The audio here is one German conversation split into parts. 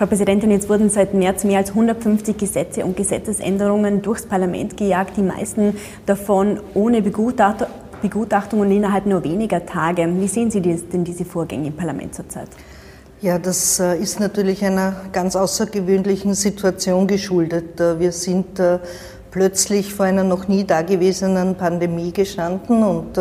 Frau Präsidentin, jetzt wurden seit März mehr als 150 Gesetze und Gesetzesänderungen durchs Parlament gejagt, die meisten davon ohne Begutachtung und innerhalb nur weniger Tage. Wie sehen Sie denn diese Vorgänge im Parlament zurzeit? Ja, das äh, ist natürlich einer ganz außergewöhnlichen Situation geschuldet. Äh, wir sind äh, plötzlich vor einer noch nie dagewesenen Pandemie gestanden und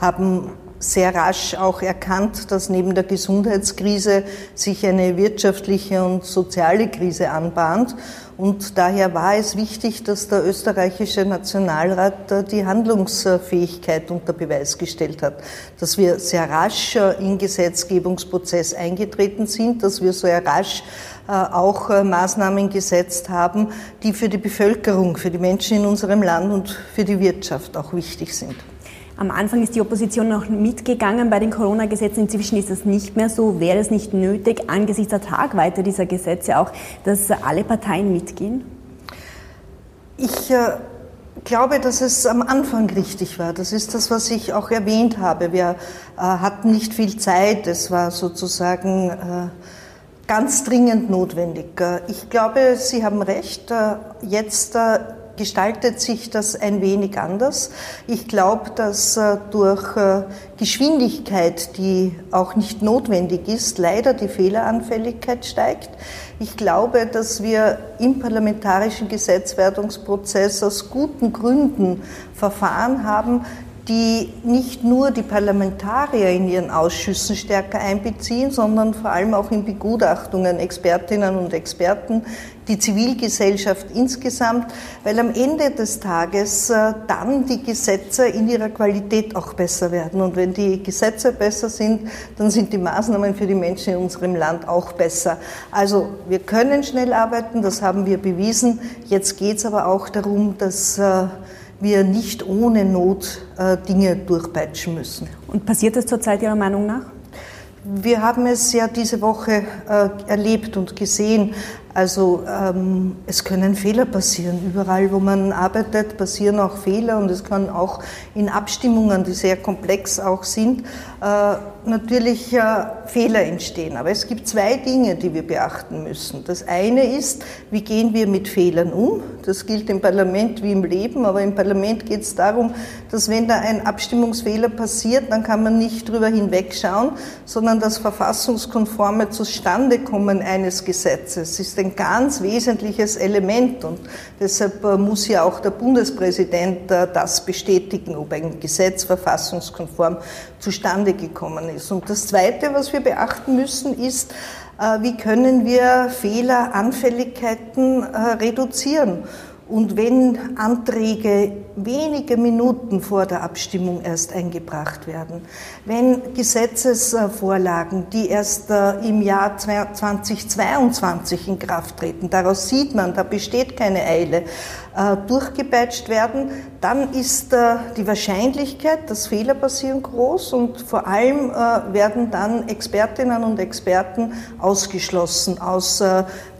haben sehr rasch auch erkannt, dass neben der Gesundheitskrise sich eine wirtschaftliche und soziale Krise anbahnt. Und daher war es wichtig, dass der österreichische Nationalrat die Handlungsfähigkeit unter Beweis gestellt hat, dass wir sehr rasch in Gesetzgebungsprozess eingetreten sind, dass wir sehr rasch äh, auch äh, Maßnahmen gesetzt haben, die für die Bevölkerung, für die Menschen in unserem Land und für die Wirtschaft auch wichtig sind. Am Anfang ist die Opposition noch mitgegangen bei den Corona-Gesetzen. Inzwischen ist das nicht mehr so. Wäre es nicht nötig, angesichts der Tragweite dieser Gesetze auch, dass alle Parteien mitgehen? Ich äh, glaube, dass es am Anfang richtig war. Das ist das, was ich auch erwähnt habe. Wir äh, hatten nicht viel Zeit. Es war sozusagen äh, ganz dringend notwendig. Äh, ich glaube, Sie haben recht. Äh, jetzt äh, gestaltet sich das ein wenig anders. Ich glaube, dass äh, durch äh, Geschwindigkeit, die auch nicht notwendig ist, leider die Fehleranfälligkeit steigt. Ich glaube, dass wir im parlamentarischen Gesetzwerdungsprozess aus guten Gründen Verfahren haben, die nicht nur die Parlamentarier in ihren Ausschüssen stärker einbeziehen, sondern vor allem auch in Begutachtungen Expertinnen und Experten, die Zivilgesellschaft insgesamt, weil am Ende des Tages äh, dann die Gesetze in ihrer Qualität auch besser werden. Und wenn die Gesetze besser sind, dann sind die Maßnahmen für die Menschen in unserem Land auch besser. Also wir können schnell arbeiten, das haben wir bewiesen. Jetzt geht es aber auch darum, dass äh, wir nicht ohne Not äh, Dinge durchpeitschen müssen. Und passiert das zurzeit Ihrer Meinung nach? Wir haben es ja diese Woche äh, erlebt und gesehen. Also ähm, es können Fehler passieren. Überall, wo man arbeitet, passieren auch Fehler und es kann auch in Abstimmungen, die sehr komplex auch sind, äh, natürlich äh, Fehler entstehen. Aber es gibt zwei Dinge, die wir beachten müssen. Das eine ist, wie gehen wir mit Fehlern um? Das gilt im Parlament wie im Leben, aber im Parlament geht es darum, dass wenn da ein Abstimmungsfehler passiert, dann kann man nicht drüber hinwegschauen, sondern das verfassungskonforme Zustandekommen eines Gesetzes ist ein ganz wesentliches Element und deshalb äh, muss ja auch der Bundespräsident äh, das bestätigen, ob ein Gesetz verfassungskonform zustande gekommen ist. Und das Zweite, was wir beachten müssen, ist, äh, wie können wir Fehleranfälligkeiten reduzieren. Und wenn Anträge wenige Minuten vor der Abstimmung erst eingebracht werden, wenn Gesetzesvorlagen, die erst äh, im Jahr 2022 in Kraft treten, daraus sieht man, da besteht keine Eile, äh, durchgepeitscht werden, dann ist äh, die Wahrscheinlichkeit, dass Fehler passieren, groß und vor allem werden dann Expertinnen und Experten ausgeschlossen aus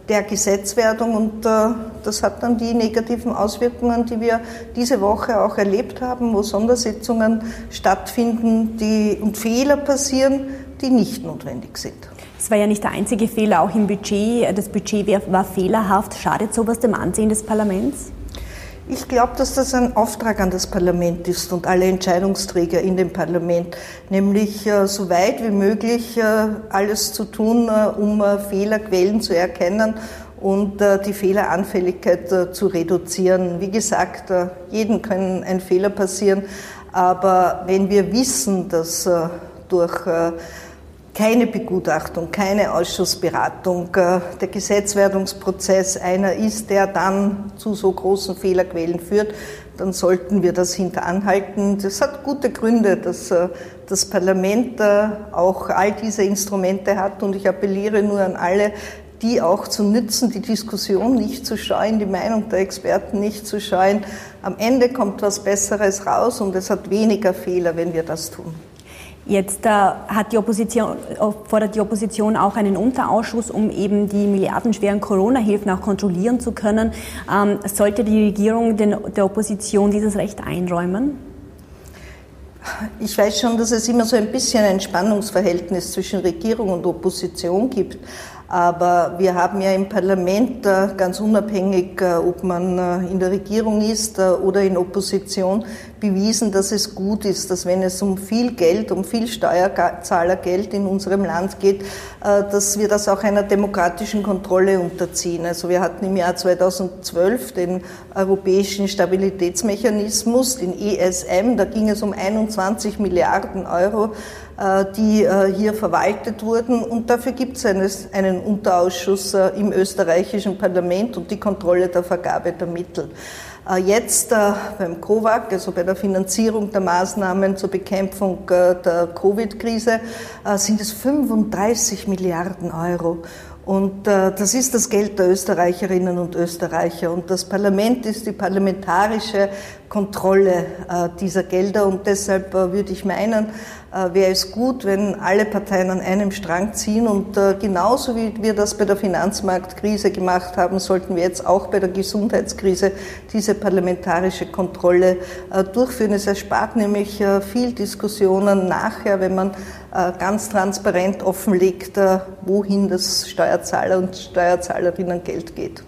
der Gesetzwerdung und äh, das hat dann die negativen Auswirkungen, die wir diese Woche auch erlebt haben, wo Sondersitzungen stattfinden die, und Fehler passieren, die nicht notwendig sind. Es war ja nicht der einzige Fehler, auch im Budget. Das Budget war fehlerhaft. Schadet sowas dem Ansehen des Parlaments? Ich glaube, dass das ein Auftrag an das Parlament ist und alle Entscheidungsträger in dem Parlament, nämlich äh, so weit wie möglich äh, alles zu tun, äh, um Fehlerquellen zu erkennen und die Fehleranfälligkeit zu reduzieren. Wie gesagt, jeden kann ein Fehler passieren, aber wenn wir wissen, dass durch keine Begutachtung, keine Ausschussberatung. Äh, der Gesetzwerdungsprozess einer ist, der dann zu so großen Fehlerquellen führt, dann sollten wir das hinteranhalten. Das hat gute Gründe, dass äh, das Parlament äh, auch all diese Instrumente hat und ich appelliere nur an alle, die auch zu nützen, die Diskussion nicht zu scheuen, die Meinung der Experten nicht zu scheuen. Am Ende kommt was Besseres raus und es hat weniger Fehler, wenn wir das tun. Jetzt äh, hat die Opposition, fordert die Opposition auch einen Unterausschuss, um eben die milliardenschweren Corona-Hilfen auch kontrollieren zu können. Ähm, sollte die Regierung den, der Opposition dieses Recht einräumen? Ich weiß schon, dass es immer so ein bisschen ein Spannungsverhältnis zwischen Regierung und Opposition gibt. Aber wir haben ja im Parlament äh, ganz unabhängig, äh, ob man äh, in der Regierung ist oder in Opposition, bewiesen, dass es gut ist, dass wenn es um viel Geld, um viel Steuerzahlergeld in unserem Land geht, dass wir das auch einer demokratischen Kontrolle unterziehen. Also wir hatten im Jahr 2012 den Europäischen Stabilitätsmechanismus, den ESM, da ging es um 21 Milliarden Euro die äh, hier verwaltet wurden. Und dafür gibt es einen Unterausschuss äh, im österreichischen Parlament und die Kontrolle der Vergabe der Mittel. Jetzt beim COVAC, also bei der Finanzierung der Maßnahmen zur Bekämpfung der Covid-Krise, sind es 35 Milliarden Euro. Und das ist das Geld der Österreicherinnen und Österreicher. Und das Parlament ist die parlamentarische Kontrolle dieser Gelder. Und deshalb würde ich meinen, äh, wäre es gut, wenn alle Parteien an einem Strang ziehen. Und äh, genauso wie wir das bei der Finanzmarktkrise gemacht haben, sollten wir jetzt auch bei der Gesundheitskrise diese parlamentarische Kontrolle äh, durchführen. Es erspart nämlich viel Diskussionen nachher, wenn man ganz transparent offenlegt, wohin das Steuerzahler und Steuerzahlerinnen Geld geht.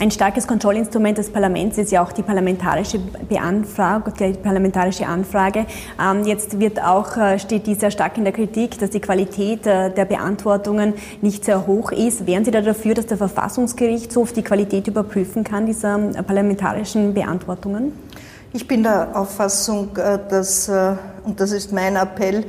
Ein starkes Kontrollinstrument des Parlaments ist ja auch die parlamentarische Beanfrage, die parlamentarische Anfrage. Ähm, jetzt wird auch, äh, steht die sehr stark in der Kritik, dass die Qualität äh, der Beantwortungen nicht sehr hoch ist. Wären Sie da dafür, dass der Verfassungsgerichtshof die Qualität überprüfen kann dieser äh, parlamentarischen Beantwortungen? Ich bin der Auffassung, dass, und das ist mein Appell,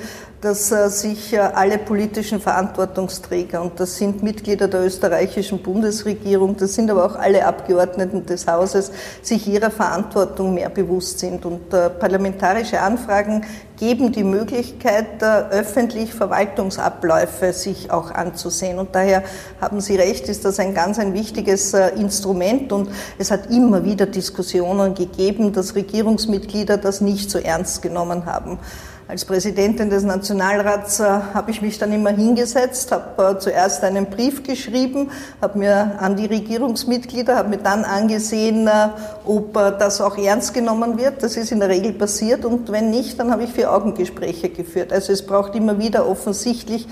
dass äh, sich äh, alle politischen Verantwortungsträger, und das sind Mitglieder der österreichischen Bundesregierung, das sind aber auch alle Abgeordneten des Hauses, sich ihrer Verantwortung mehr bewusst sind. Und äh, parlamentarische Anfragen geben die Möglichkeit, öffentlich Verwaltungsabläufe sich auch anzusehen. Und daher haben Sie recht, ist das ein ganz ein wichtiges Instrument. Und es hat immer wieder Diskussionen gegeben, dass Regierungsmitglieder das nicht so ernst genommen haben. Als Präsidentin des Nationalrats äh, habe ich mich dann immer hingesetzt, habe äh, zuerst einen Brief geschrieben, habe mir an die Regierungsmitglieder, habe mir dann angesehen, äh, ob äh, das auch ernst genommen wird. Das ist in der Regel passiert und wenn nicht, dann habe ich vier Augengespräche geführt. Also es braucht immer wieder offensichtlich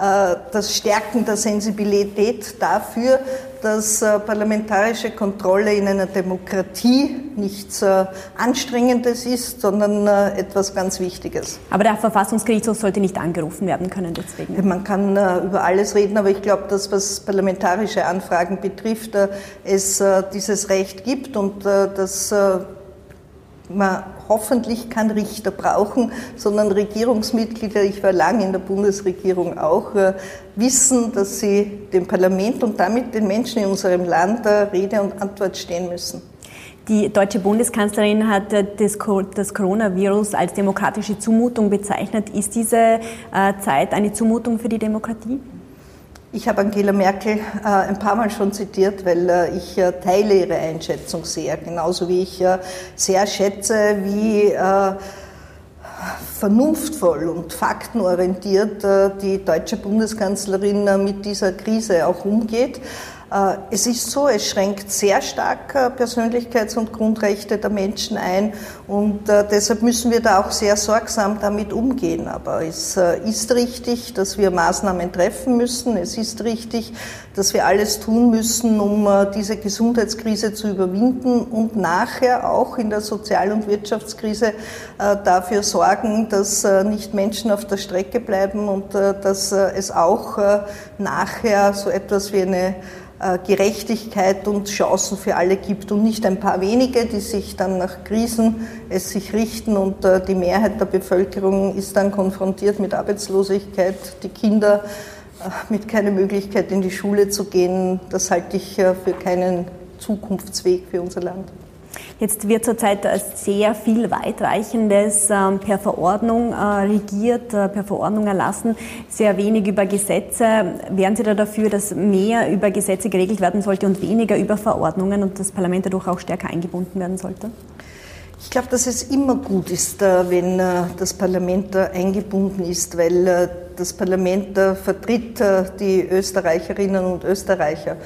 äh, das Stärken der Sensibilität dafür, dass äh, parlamentarische Kontrolle in einer Demokratie nichts äh, Anstrengendes ist, sondern äh, etwas ganz Wichtiges. Aber der Verfassungsgerichtshof sollte nicht angerufen werden können deswegen. Man kann über alles reden, aber ich glaube, dass was parlamentarische Anfragen betrifft, es dieses Recht gibt und dass man hoffentlich keinen Richter brauchen, sondern Regierungsmitglieder, ich war lange in der Bundesregierung auch, äh, wissen, dass sie dem Parlament und damit den Menschen in unserem Land äh, Rede und Antwort stehen müssen. Die deutsche Bundeskanzlerin hat äh, das Coronavirus als demokratische Zumutung bezeichnet. Ist diese Zeit eine Zumutung für die Demokratie? Ich habe Angela Merkel äh, ein paar Mal schon zitiert, weil äh, ich äh, teile ihre Einschätzung sehr, genauso wie ich äh, sehr schätze, wie äh, vernunftvoll und faktenorientiert äh, die deutsche Bundeskanzlerin mit dieser Krise auch umgeht. Äh, es ist so, es schränkt sehr stark äh, Persönlichkeits- und Grundrechte der Menschen ein und äh, deshalb müssen wir da auch sehr sorgsam damit umgehen. Aber es ist richtig, dass wir Maßnahmen treffen müssen. Es ist richtig, dass wir alles tun müssen, um diese Gesundheitskrise zu überwinden und nachher auch in der Sozial- und Wirtschaftskrise dafür sorgen, dass nicht Menschen auf der Strecke bleiben und dass es auch nachher so etwas wie eine Gerechtigkeit und Chancen für alle gibt und nicht ein paar wenige, die sich dann nach Krisen es sich richten und äh, die Mehrheit der Bevölkerung ist dann konfrontiert mit Arbeitslosigkeit, die Kinder äh, mit keiner Möglichkeit in die Schule zu gehen. Das halte ich für keinen Zukunftsweg für unser Land. Jetzt wird zurzeit sehr viel weitreichendes ähm, per Verordnung äh, regiert, äh, per Verordnung erlassen, sehr wenig über Gesetze. Wären Sie da dafür, dass mehr über Gesetze geregelt werden sollte und weniger über Verordnungen und das Parlament dadurch auch stärker eingebunden werden sollte? Ich glaube, dass es immer gut ist, äh, wenn das Parlament eingebunden ist, weil das Parlament vertritt die Österreicherinnen und Österreicher.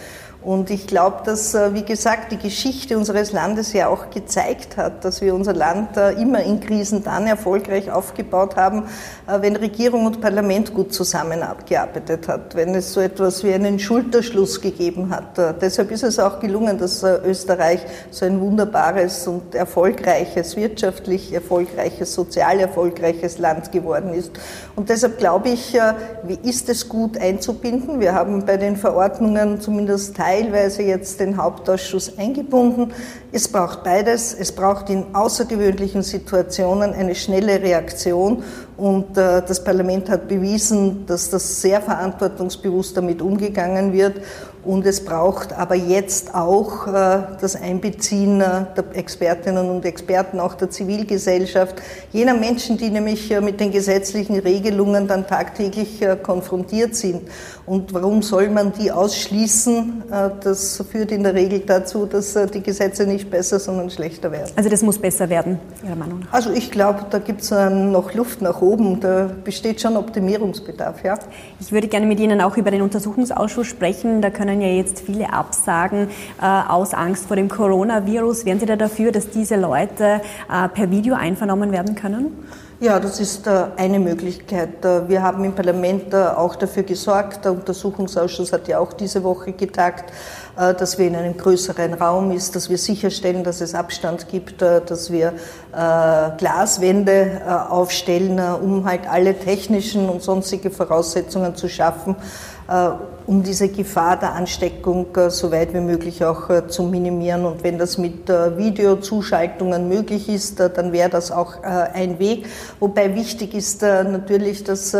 Und ich glaube, dass, äh, wie gesagt, die Geschichte unseres Landes ja auch gezeigt hat, dass wir unser Land äh, immer in Krisen dann erfolgreich aufgebaut haben, äh, wenn Regierung und Parlament gut zusammengearbeitet hat, wenn es so etwas wie einen Schulterschluss gegeben hat. Deshalb ist es auch gelungen, dass Österreich so ein wunderbares und erfolgreiches, wirtschaftlich erfolgreiches, sozial erfolgreiches Land geworden ist. Und deshalb glaube ich, wie ist es gut einzubinden? Wir haben bei den Verordnungen zumindest Teil teilweise jetzt den Hauptausschuss eingebunden. Es braucht beides. Es braucht in außergewöhnlichen Situationen eine schnelle Reaktion und äh, das Parlament hat bewiesen, dass das sehr verantwortungsbewusst damit umgegangen wird und es braucht aber jetzt auch äh, das Einbeziehen äh, der Expertinnen und Experten, auch der Zivilgesellschaft, jener Menschen, die nämlich äh, mit den gesetzlichen Regelungen dann tagtäglich konfrontiert sind. Und warum soll man die ausschließen? Das führt in der Regel dazu, dass die Gesetze nicht besser, sondern schlechter werden. Also das muss besser werden, Ihrer Meinung nach? Also ich glaube, da gibt es noch Luft nach oben. Da besteht schon Optimierungsbedarf, ja. Ich würde gerne mit Ihnen auch über den Untersuchungsausschuss sprechen. Da können können ja jetzt viele absagen äh, aus Angst vor dem Coronavirus. Wären Sie da dafür, dass diese Leute äh, per Video einvernommen werden können? Ja, das ist äh, eine Möglichkeit. Äh, wir haben im Parlament äh, auch dafür gesorgt, der Untersuchungsausschuss hat ja auch diese Woche getagt, dass wir in einem größeren Raum ist, dass wir sicherstellen, dass es Abstand gibt, dass wir Glaswände aufstellen, um halt alle technischen und sonstige Voraussetzungen zu schaffen, um diese Gefahr der Ansteckung äh, so weit wie möglich auch äh, zu minimieren. Und wenn das mit äh, Videozuschaltungen möglich ist, dann wäre das auch ein Weg. Wobei wichtig ist natürlich, dass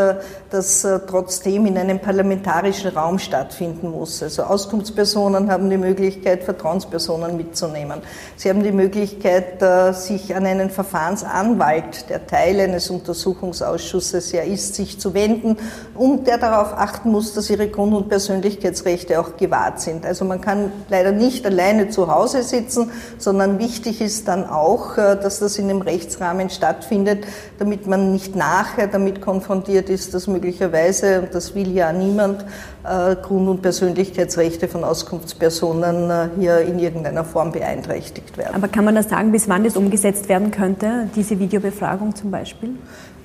das trotzdem in einem parlamentarischen Raum stattfinden muss. Also Auskunftspersonen haben die Möglichkeit, Vertrauenspersonen mitzunehmen. Sie haben die Möglichkeit, sich an einen Verfahrensanwalt, der Teil eines Untersuchungsausschusses ja ist, sich zu wenden und der darauf achten muss, dass ihre Grund- und Persönlichkeitsrechte auch gewahrt sind. Also man kann leider nicht alleine zu Hause sitzen, sondern wichtig ist dann auch, äh, dass das in dem Rechtsrahmen stattfindet, damit man nicht nachher damit konfrontiert ist, dass möglicherweise, und das will ja niemand, äh, Grund- und Persönlichkeitsrechte von Auskunftspersonen äh, hier in irgendeiner Form beeinträchtigt werden. Aber kann man das sagen, bis wann das umgesetzt werden könnte, diese Videobefragung zum Beispiel?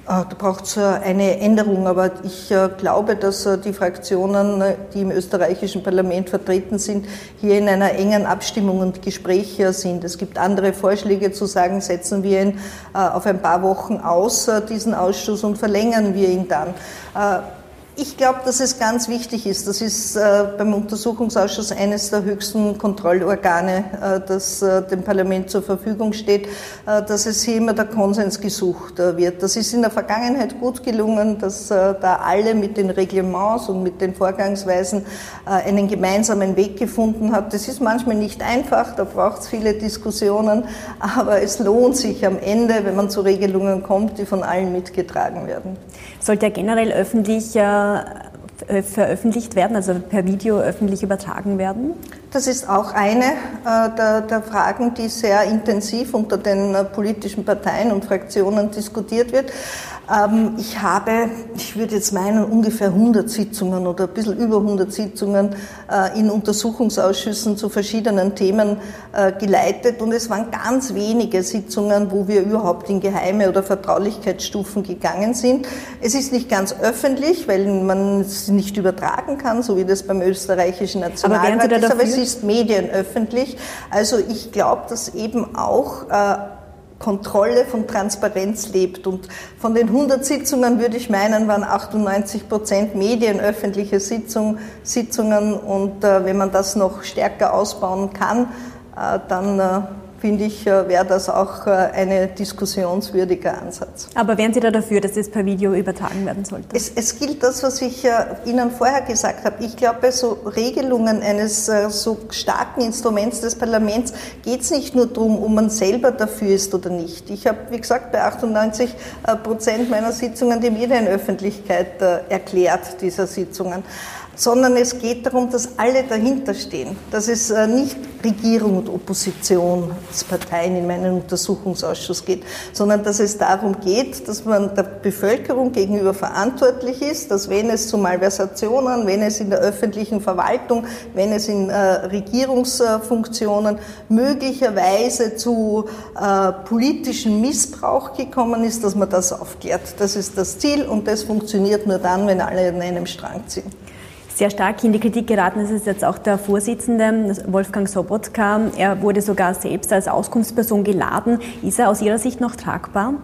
Ah, da braucht es eine Änderung, aber ich äh, glaube, dass äh, die Fraktionen, äh, die im österreichischen Parlament vertreten sind, hier in einer engen Abstimmung und Gespräch sind. Es gibt andere Vorschläge zu sagen, setzen wir ihn auf ein paar Wochen aus, diesen Ausschuss, und verlängern wir ihn dann. Ich glaube, dass es ganz wichtig ist. Das ist äh, beim Untersuchungsausschuss eines der höchsten Kontrollorgane, äh, das äh, dem Parlament zur Verfügung steht, äh, dass es hier immer der Konsens gesucht äh, wird. Das ist in der Vergangenheit gut gelungen, dass äh, da alle mit den Reglements und mit den Vorgangsweisen einen gemeinsamen Weg gefunden haben. Das ist manchmal nicht einfach, da braucht es viele Diskussionen, aber es lohnt sich am Ende, wenn man zu Regelungen kommt, die von allen mitgetragen werden. Sollte ja generell öffentlich äh, veröffentlicht werden, also per Video öffentlich übertragen werden? Das ist auch eine äh, der, der, Fragen, die sehr intensiv unter den äh, politischen Parteien und Fraktionen diskutiert wird. Ähm, ich habe, ich würde jetzt meinen, ungefähr 100 Sitzungen oder ein bisschen über 100 Sitzungen äh, in Untersuchungsausschüssen zu verschiedenen Themen geleitet und es waren ganz wenige Sitzungen, wo wir überhaupt in geheime oder Vertraulichkeitsstufen gegangen sind. Es ist nicht ganz öffentlich, weil man es nicht übertragen kann, so wie das beim österreichischen Nationalrat ist, aber es ist medienöffentlich. Also ich glaube, dass eben auch äh, Kontrolle von Transparenz lebt. Und von den 100 Sitzungen würde ich meinen, waren 98 Prozent Medien, öffentliche Sitzung, Sitzungen. Und äh, wenn man das noch stärker ausbauen kann, äh, dann äh, finde ich, äh, wäre das auch äh, ein diskussionswürdiger Ansatz. Aber wären Sie da dafür, dass das per Video übertragen werden sollte? Es, es gilt das, was ich äh, Ihnen vorher gesagt habe. Ich glaube, bei so Regelungen eines so starken Instruments des Parlaments geht es nicht nur darum, ob man selber dafür ist oder nicht. Ich habe, wie gesagt, bei 98 Prozent meiner Sitzungen die Medienöffentlichkeit erklärt, dieser Sitzungen. Sondern es geht darum, dass alle dahinter stehen. Dass es äh, nicht Regierung und Oppositionsparteien in meinen Untersuchungsausschuss geht, sondern dass es darum geht, dass man der Bevölkerung gegenüber verantwortlich ist, dass wenn es zu Malversationen, wenn es in der öffentlichen Verwaltung, wenn es in äh, Regierungsfunktionen möglicherweise zu äh, politischen Missbrauch gekommen ist, dass man das aufklärt. Das ist das Ziel und das funktioniert nur dann, wenn alle an einem Strang ziehen sehr stark in die Kritik geraten ist jetzt auch der Vorsitzende, Wolfgang Sobotka. Er wurde sogar selbst als Auskunftsperson geladen. Ist er aus Ihrer Sicht noch tragbar?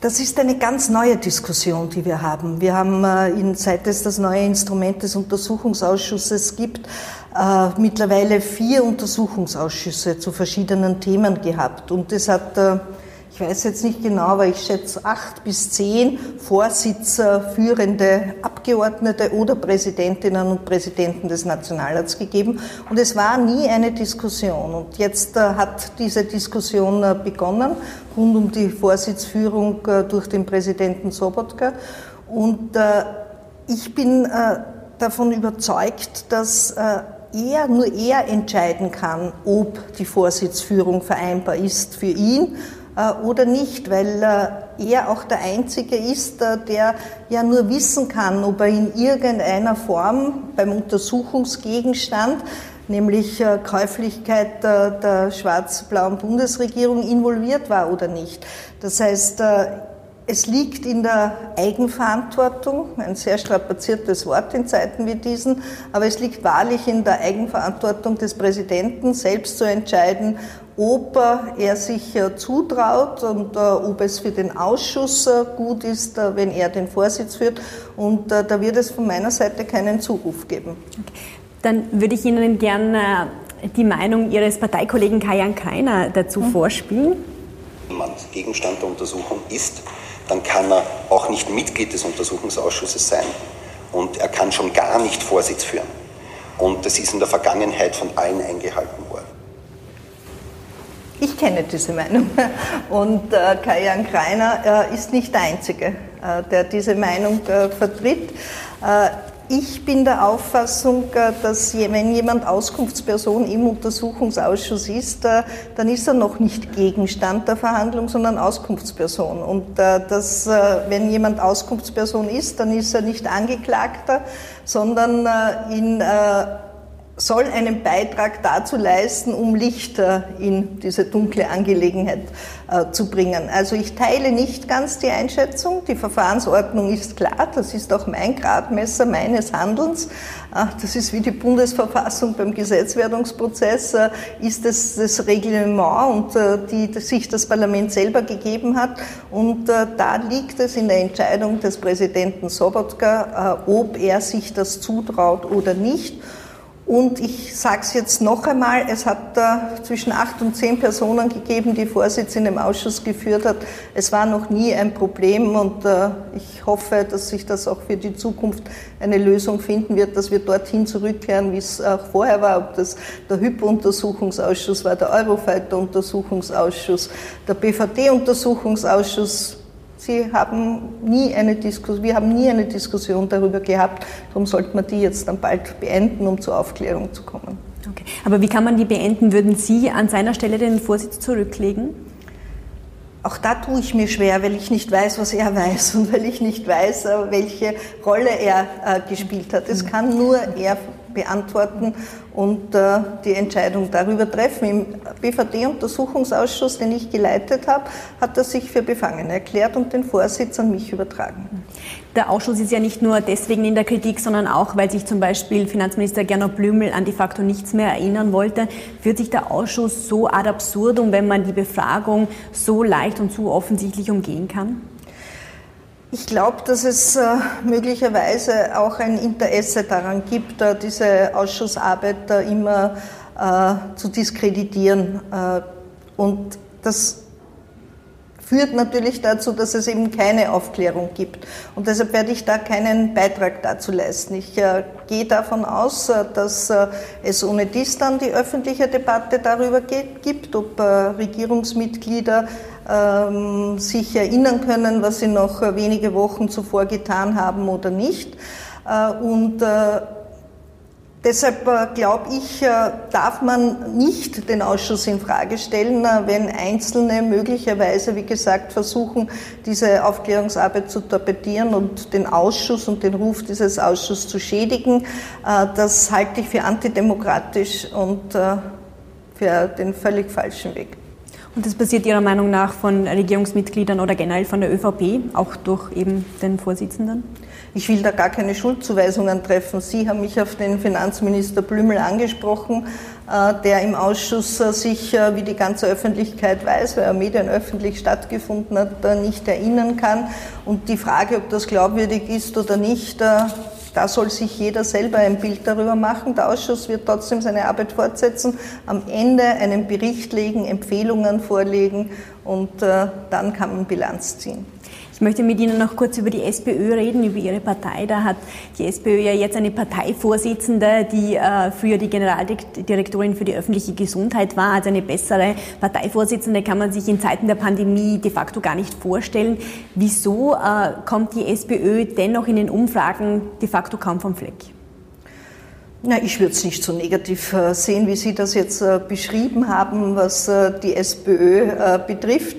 Das ist eine ganz neue Diskussion, die wir haben. Wir haben, äh, seit es das neue Instrument des Untersuchungsausschusses gibt, äh, mittlerweile vier Untersuchungsausschüsse zu verschiedenen Themen gehabt. Und es hat äh, ich weiß jetzt nicht genau, aber ich schätze acht bis zehn Vorsitzer, führende Abgeordnete oder Präsidentinnen und Präsidenten des Nationalrats gegeben. Und es war nie eine Diskussion. Und jetzt äh, hat diese Diskussion äh, begonnen, rund um die Vorsitzführung äh, durch den Präsidenten Sobotka. Und ich bin davon überzeugt, dass er, nur er entscheiden kann, ob die Vorsitzführung vereinbar ist für ihn oder nicht, weil äh, er auch der Einzige ist, äh, der ja nur wissen kann, ob er in irgendeiner Form beim Untersuchungsgegenstand, nämlich Käuflichkeit der schwarz-blauen Bundesregierung, involviert war oder nicht. Das heißt, es liegt in der Eigenverantwortung, ein sehr strapaziertes Wort in Zeiten wie diesen, aber es liegt wahrlich in der Eigenverantwortung des Präsidenten, selbst zu entscheiden, ob er sich äh, zutraut und äh, ob es für den Ausschuss äh, gut ist, wenn er den Vorsitz führt. Und da wird es von meiner Seite keinen Zuruf geben. Dann würde ich Ihnen gerne die Meinung Ihres Parteikollegen Kajan Keiner dazu mhm. vorspielen. Gegenstand der Untersuchung ist, dann kann er auch nicht Mitglied des Untersuchungsausschusses sein und er kann schon gar nicht Vorsitz führen. Und das ist in der Vergangenheit von allen eingehalten worden. Ich kenne diese Meinung und äh, Kajan Kreiner äh, ist nicht der Einzige, äh, der diese Meinung äh, vertritt. Äh, ich bin der Auffassung, äh, dass wenn jemand Auskunftsperson im Untersuchungsausschuss ist, dann ist er noch nicht Gegenstand der Verhandlung, sondern Auskunftsperson. Und dass, wenn jemand Auskunftsperson ist, dann ist er nicht Angeklagter, sondern in soll einen Beitrag dazu leisten, um Licht äh, in diese dunkle Angelegenheit äh, zu bringen. Also ich teile nicht ganz die Einschätzung. Die Verfahrensordnung ist klar. Das ist auch mein Gradmesser meines Handelns. Äh, das ist wie die Bundesverfassung beim Gesetzwerdungsprozess, ist es das Reglement und die sich das Parlament selber gegeben hat. Und da liegt es in der Entscheidung des Präsidenten Sobotka, ob er sich das zutraut oder nicht. Und ich sage es jetzt noch einmal, es hat da zwischen acht und zehn Personen gegeben, die Vorsitz in dem Ausschuss geführt hat. Es war noch nie ein Problem und äh, ich hoffe, dass sich das auch für die Zukunft eine Lösung finden wird, dass wir dorthin zurückkehren, wie es auch vorher war, ob das der Hypo-Untersuchungsausschuss war, der Eurofighter-Untersuchungsausschuss, der BVD-Untersuchungsausschuss, Sie haben nie eine Diskussion, wir haben nie eine Diskussion darüber gehabt. Darum sollte man die jetzt dann bald beenden, um zur Aufklärung zu kommen. Okay. Aber wie kann man die beenden? Würden Sie an seiner Stelle den Vorsitz zurücklegen? Auch da tue ich mir schwer, weil ich nicht weiß, was er weiß und weil ich nicht weiß, äh, welche Rolle er äh, gespielt hat. Es kann nur er beantworten und äh, die Entscheidung darüber treffen. Im BVD-Untersuchungsausschuss, den ich geleitet habe, hat er sich für befangen erklärt und den Vorsitz an mich übertragen. Der Ausschuss ist ja nicht nur deswegen in der Kritik, sondern auch, weil sich zum Beispiel Finanzminister Gernot Blümel an de facto nichts mehr erinnern wollte. Führt sich der Ausschuss so ad absurdum, wenn man die Befragung so leicht und so offensichtlich umgehen kann? Ich glaube, dass es äh, möglicherweise auch ein Interesse daran gibt, äh, diese Ausschussarbeit äh, immer zu diskreditieren. Und das führt natürlich dazu, dass es eben keine Aufklärung gibt. Und deshalb werde ich da keinen Beitrag dazu leisten. Ich gehe davon aus, dass es ohne dies dann die öffentliche Debatte darüber gibt, ob Regierungsmitglieder sich erinnern können, was sie noch wenige Wochen zuvor getan haben oder nicht. Äh, und äh, Deshalb äh, glaube ich, äh, darf man nicht den Ausschuss in Frage stellen, äh, wenn Einzelne möglicherweise, wie gesagt, versuchen, diese Aufklärungsarbeit zu torpedieren und den Ausschuss und den Ruf dieses Ausschusses zu schädigen. Das halte ich für antidemokratisch und für den völlig falschen Weg. Und das passiert Ihrer Meinung nach von Regierungsmitgliedern oder generell von der ÖVP, auch durch eben den Vorsitzenden? Ich will da gar keine Schuldzuweisungen treffen. Sie haben mich auf den Finanzminister Blümel angesprochen, äh, der im Ausschuss äh, sich, äh, wie die ganze Öffentlichkeit weiß, weil er medienöffentlich stattgefunden hat, nicht erinnern kann. Und die Frage, ob das glaubwürdig ist oder nicht, da soll sich jeder selber ein Bild darüber machen. Der Ausschuss wird trotzdem seine Arbeit fortsetzen, am Ende einen Bericht legen, Empfehlungen vorlegen und dann kann man Bilanz ziehen. Ich möchte mit Ihnen noch kurz über die SPÖ reden, über Ihre Partei. Da hat die SPÖ ja jetzt eine Parteivorsitzende, die äh, früher die Generaldirektorin für die öffentliche Gesundheit war. Also eine bessere Parteivorsitzende kann man sich in Zeiten der Pandemie de facto gar nicht vorstellen. Wieso äh, kommt die SPÖ dennoch in den Umfragen de facto kaum vom Fleck? Na, ich würde es nicht so negativ äh, sehen, wie Sie das jetzt beschrieben haben, was die SPÖ betrifft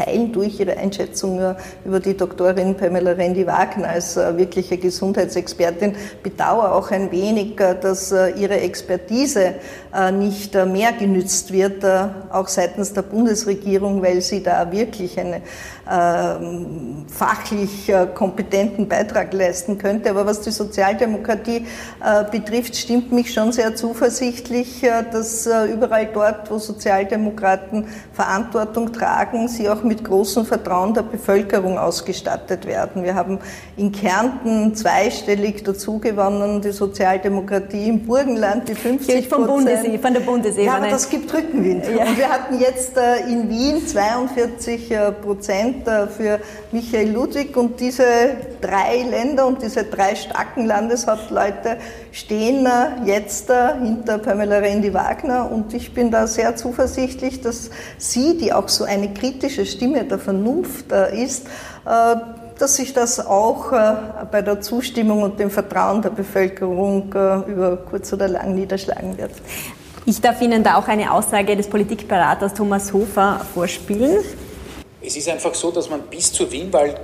teilen durch Ihre Einschätzung über die Doktorin Pamela Rendi-Wagner als äh, wirkliche Gesundheitsexpertin. Bedauere auch ein wenig, äh, dass äh, Ihre Expertise nicht mehr genützt wird, auch seitens der Bundesregierung, weil sie da wirklich einen ähm, fachlich kompetenten Beitrag leisten könnte. Aber was die Sozialdemokratie betrifft, stimmt mich schon sehr zuversichtlich, dass überall dort, wo Sozialdemokraten Verantwortung tragen, sie auch mit großem Vertrauen der Bevölkerung ausgestattet werden. Wir haben in Kärnten zweistellig dazugewonnen, die Sozialdemokratie im Burgenland, die 50 vom Bundesee, von der Bundesebene. Ja, aber das gibt Rückenwind. Ja. Und wir hatten jetzt äh, in Wien 42 äh, Prozent äh, für Michael Ludwig und diese drei Länder und diese drei starken Landeshauptleute stehen jetzt hinter Pamela Rendi-Wagner und ich bin da sehr zuversichtlich, dass sie, die auch so eine kritische Stimme der Vernunft äh, ist, äh, dass sich das auch äh, bei der Zustimmung und dem Vertrauen der Bevölkerung über kurz oder lang niederschlagen wird. Ich darf Ihnen da auch eine Aussage des Politikberaters Thomas Hofer vorspielen. Es ist einfach so, dass man bis zur Wienwahl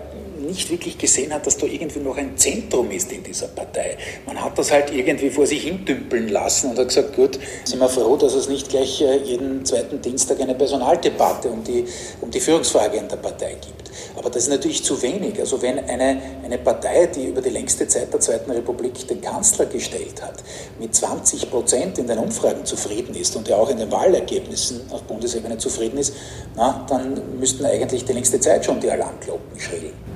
nicht wirklich gesehen hat, dass da irgendwie noch ein Zentrum ist in dieser Partei. Man hat das halt irgendwie vor sich hintümpeln lassen und hat gesagt, gut, sind wir froh, dass es nicht gleich äh, jeden zweiten Dienstag eine Personaldebatte um die, um die Führungsfrage in der Partei gibt. Aber das ist natürlich zu wenig. Also wenn eine, eine Partei, die über die längste Zeit der Zweiten Republik den Kanzler gestellt hat, mit 20 Prozent in den Umfragen zufrieden ist und ja auch in den Wahlergebnissen auf Bundesebene zufrieden ist, na, dann müssten eigentlich die längste Zeit schon die Alarmglocken schrillen.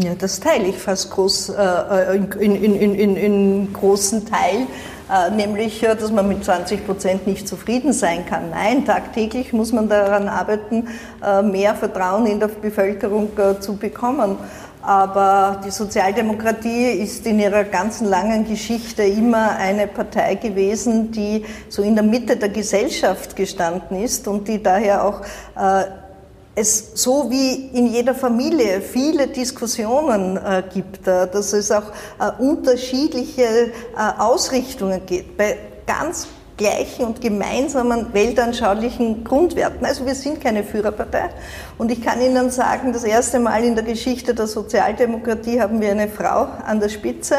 Ja, das teile ich fast groß, äh, in, in, in, in, großen Teil, äh, nämlich, äh, dass man mit 20 Prozent nicht zufrieden sein kann. Nein, tagtäglich muss man daran arbeiten, äh, mehr Vertrauen in der Bevölkerung äh, zu bekommen. Aber die Sozialdemokratie ist in ihrer ganzen langen Geschichte immer eine Partei gewesen, die so in der Mitte der Gesellschaft gestanden ist und die daher auch äh, es so wie in jeder Familie viele Diskussionen äh, gibt, äh, dass es auch äh, unterschiedliche Ausrichtungen gibt bei ganz gleichen und gemeinsamen weltanschaulichen Grundwerten. Also wir sind keine Führerpartei. Und ich kann Ihnen sagen, das erste Mal in der Geschichte der Sozialdemokratie haben wir eine Frau an der Spitze.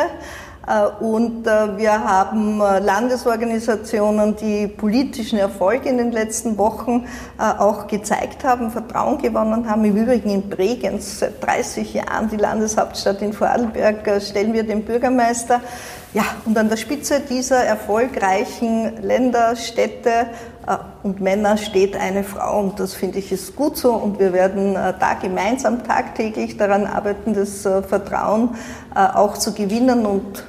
Äh, und äh, wir haben äh, Landesorganisationen, die politischen Erfolg in den letzten Wochen auch gezeigt haben, Vertrauen gewonnen haben. Im Übrigen in Bregenz seit 30 Jahren, die Landeshauptstadt in Vorarlberg, stellen wir den Bürgermeister. Ja, und an der Spitze dieser erfolgreichen Länder, Städte und Männer steht eine Frau und das finde ich ist gut so und wir werden da gemeinsam tagtäglich daran arbeiten, das Vertrauen auch zu gewinnen und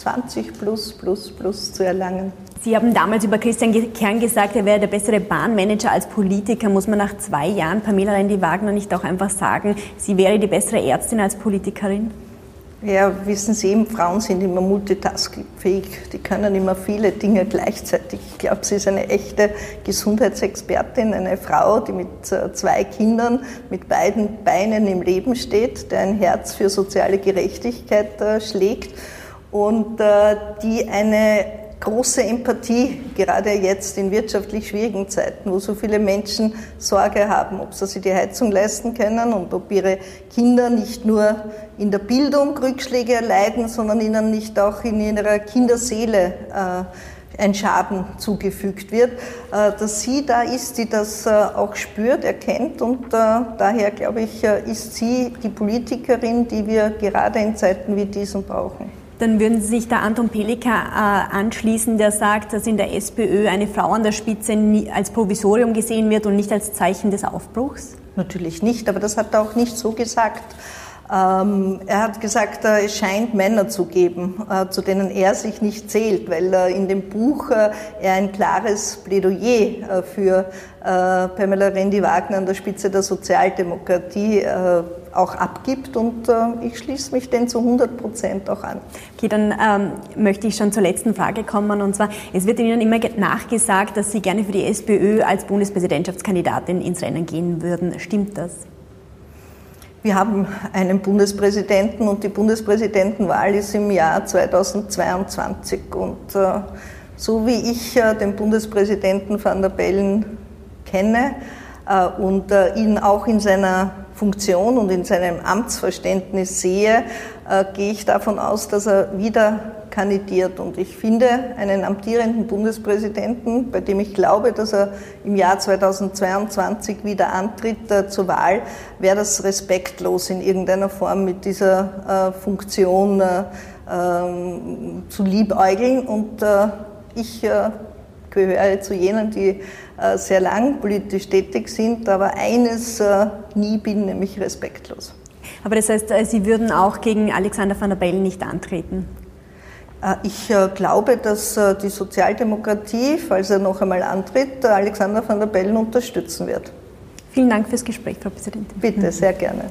20 plus, plus, plus zu erlangen. Sie haben damals über Christian Kern gesagt, er wäre der bessere Bahnmanager als Politiker. Muss man nach zwei Jahren Pamela Rendi-Wagner nicht auch einfach sagen, sie wäre die bessere Ärztin als Politikerin? Ja, wissen Sie eben, Frauen sind immer multitaskingfähig. Die können immer viele Dinge gleichzeitig. Ich glaube, sie ist eine echte Gesundheitsexpertin, eine Frau, die mit äh, zwei Kindern, mit beiden Beinen im Leben steht, der ein Herz für soziale Gerechtigkeit äh, schlägt und äh, die eine große Empathie, gerade jetzt in wirtschaftlich schwierigen Zeiten, wo so viele Menschen Sorge haben, ob sie die Heizung leisten können und ob ihre Kinder nicht nur in der Bildung Rückschläge erleiden, sondern ihnen nicht auch in ihrer Kinderseele äh, ein Schaden zugefügt wird, äh, dass sie da ist, die das äh, auch spürt, erkennt und daher glaube ich, ist sie die Politikerin, die wir gerade in Zeiten wie diesen brauchen dann würden Sie sich da Anton Pelika äh, anschließen, der sagt, dass in der SPÖ eine Frau an der Spitze als Provisorium gesehen wird und nicht als Zeichen des Aufbruchs? Natürlich nicht, aber das hat er auch nicht so gesagt. Ähm, er hat gesagt, äh, es scheint Männer zu geben, äh, zu denen er sich nicht zählt, weil äh, in dem Buch er ein klares Plädoyer für Pamela Rendi-Wagner an der Spitze der Sozialdemokratie auch abgibt und ich schließe mich den zu 100 Prozent auch an. Okay, dann ähm, möchte ich schon zur letzten Frage kommen und zwar, es wird Ihnen immer nachgesagt, dass Sie gerne für die SPÖ als Bundespräsidentschaftskandidatin ins Rennen gehen würden. Stimmt das? Wir haben einen Bundespräsidenten und die Bundespräsidentenwahl ist im Jahr 2022. Und äh, so wie ich äh, den Bundespräsidenten van der Bellen kenne äh, und äh, ihn auch in seiner Funktion und in seinem Amtsverständnis sehe, äh, gehe ich davon aus, dass er wieder kandidiert. Und ich finde einen amtierenden Bundespräsidenten, bei dem ich glaube, dass er im Jahr 2022 wieder antritt äh, zur Wahl, wäre das respektlos in irgendeiner Form mit dieser äh, Funktion äh, ähm, zu liebäugeln. Und äh, ich äh, gehöre zu jenen, die äh, sehr lang politisch tätig sind, aber eines äh, nie bin, nämlich respektlos. Aber das heißt, äh, Sie würden auch gegen Alexander van der Bellen nicht antreten? Ich glaube, dass die Sozialdemokratie, falls er noch einmal antritt, Alexander van der Bellen unterstützen wird. Vielen Dank fürs Gespräch, Frau Präsidentin. Bitte, sehr gerne.